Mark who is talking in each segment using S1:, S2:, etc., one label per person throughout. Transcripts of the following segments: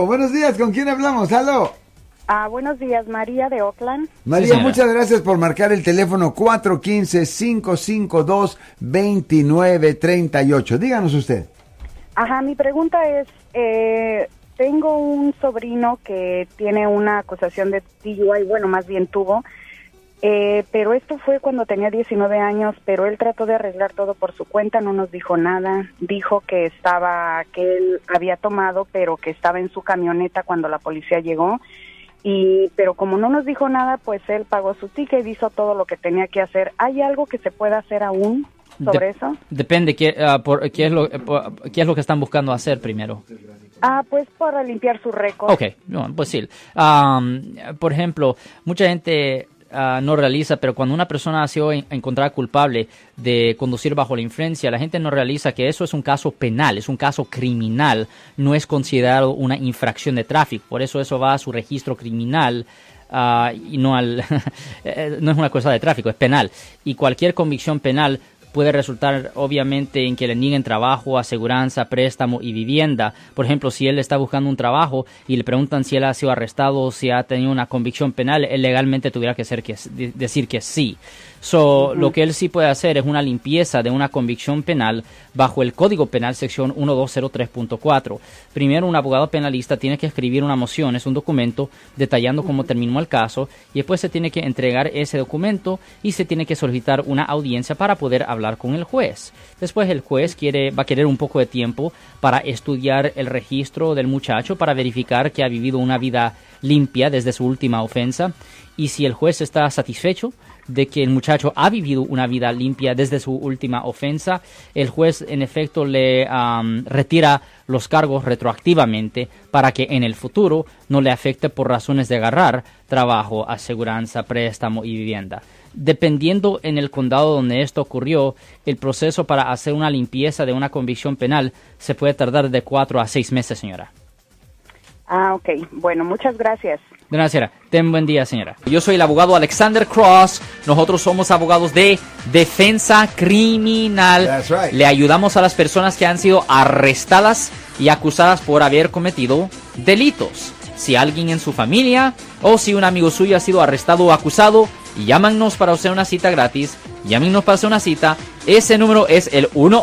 S1: Buenos días, ¿con quién hablamos? ¡Aló!
S2: Ah, buenos días, María de Oakland.
S1: María, muchas gracias por marcar el teléfono 415-552-2938. Díganos usted.
S2: Ajá, mi pregunta es, eh, tengo un sobrino que tiene una acusación de DUI, bueno, más bien tuvo, eh, pero esto fue cuando tenía 19 años, pero él trató de arreglar todo por su cuenta, no nos dijo nada, dijo que estaba, que él había tomado, pero que estaba en su camioneta cuando la policía llegó, y pero como no nos dijo nada, pues él pagó su ticket, hizo todo lo que tenía que hacer. ¿Hay algo que se pueda hacer aún sobre
S3: De-
S2: eso?
S3: Depende qué, ah, por, qué, es lo, por- qué es lo que están buscando hacer primero.
S2: Ah, pues para limpiar su récord.
S3: Ok, no, pues sí. Am, por ejemplo, mucha gente ah, no realiza, pero cuando una persona ha sido en- encontrada culpable de conducir bajo la influencia, la gente no realiza que eso es un caso penal, es un caso criminal, no es considerado una infracción de tráfico. Por eso eso va a su registro criminal. ah, y no al eh, no es una cosa de tráfico, es penal. Y cualquier convicción penal puede resultar obviamente en que le nieguen trabajo, aseguranza, préstamo y vivienda. Por ejemplo, si él está buscando un trabajo y le preguntan si él ha sido arrestado o si ha tenido una convicción penal, él legalmente tuviera que, ser que de- decir que sí. So, Lo que él sí puede hacer es una limpieza de una convicción penal bajo el Código Penal sección 1203.4. Primero, un abogado penalista tiene que escribir una moción, es un documento detallando cómo terminó el caso y después se tiene que entregar ese documento y se tiene que solicitar una audiencia para poder hablar con el juez. Después el juez quiere, va a querer un poco de tiempo para estudiar el registro del muchacho para verificar que ha vivido una vida limpia desde su última ofensa y si el juez está satisfecho de que el muchacho ha vivido una vida limpia desde su última ofensa, el juez en efecto le am, retira los cargos retroactivamente para que en el futuro no le afecte por razones de agarrar trabajo, aseguranza, préstamo y vivienda. Dependiendo en el condado donde esto ocurrió, el proceso para hacer una limpieza de una convicción penal se puede tardar de cuatro a seis meses, señora.
S2: Ah, ok. Bueno, muchas gracias.
S3: De nada, señora. Ten buen día, señora. Yo soy el abogado Alexander Cross. Nosotros somos abogados de defensa criminal.
S1: That's right.
S3: Le ayudamos a las personas que han sido arrestadas y acusadas por haber cometido delitos. Si alguien en su familia o si un amigo suyo ha sido arrestado o acusado, llámanos para hacer una cita gratis. Llámenos para hacer una cita. Ese número es el 1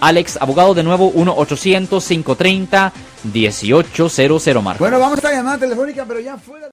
S3: Alex, abogado de nuevo, 1-800-530-1800, Marco.
S1: Bueno, vamos a esta llamada telefónica, pero ya fuera.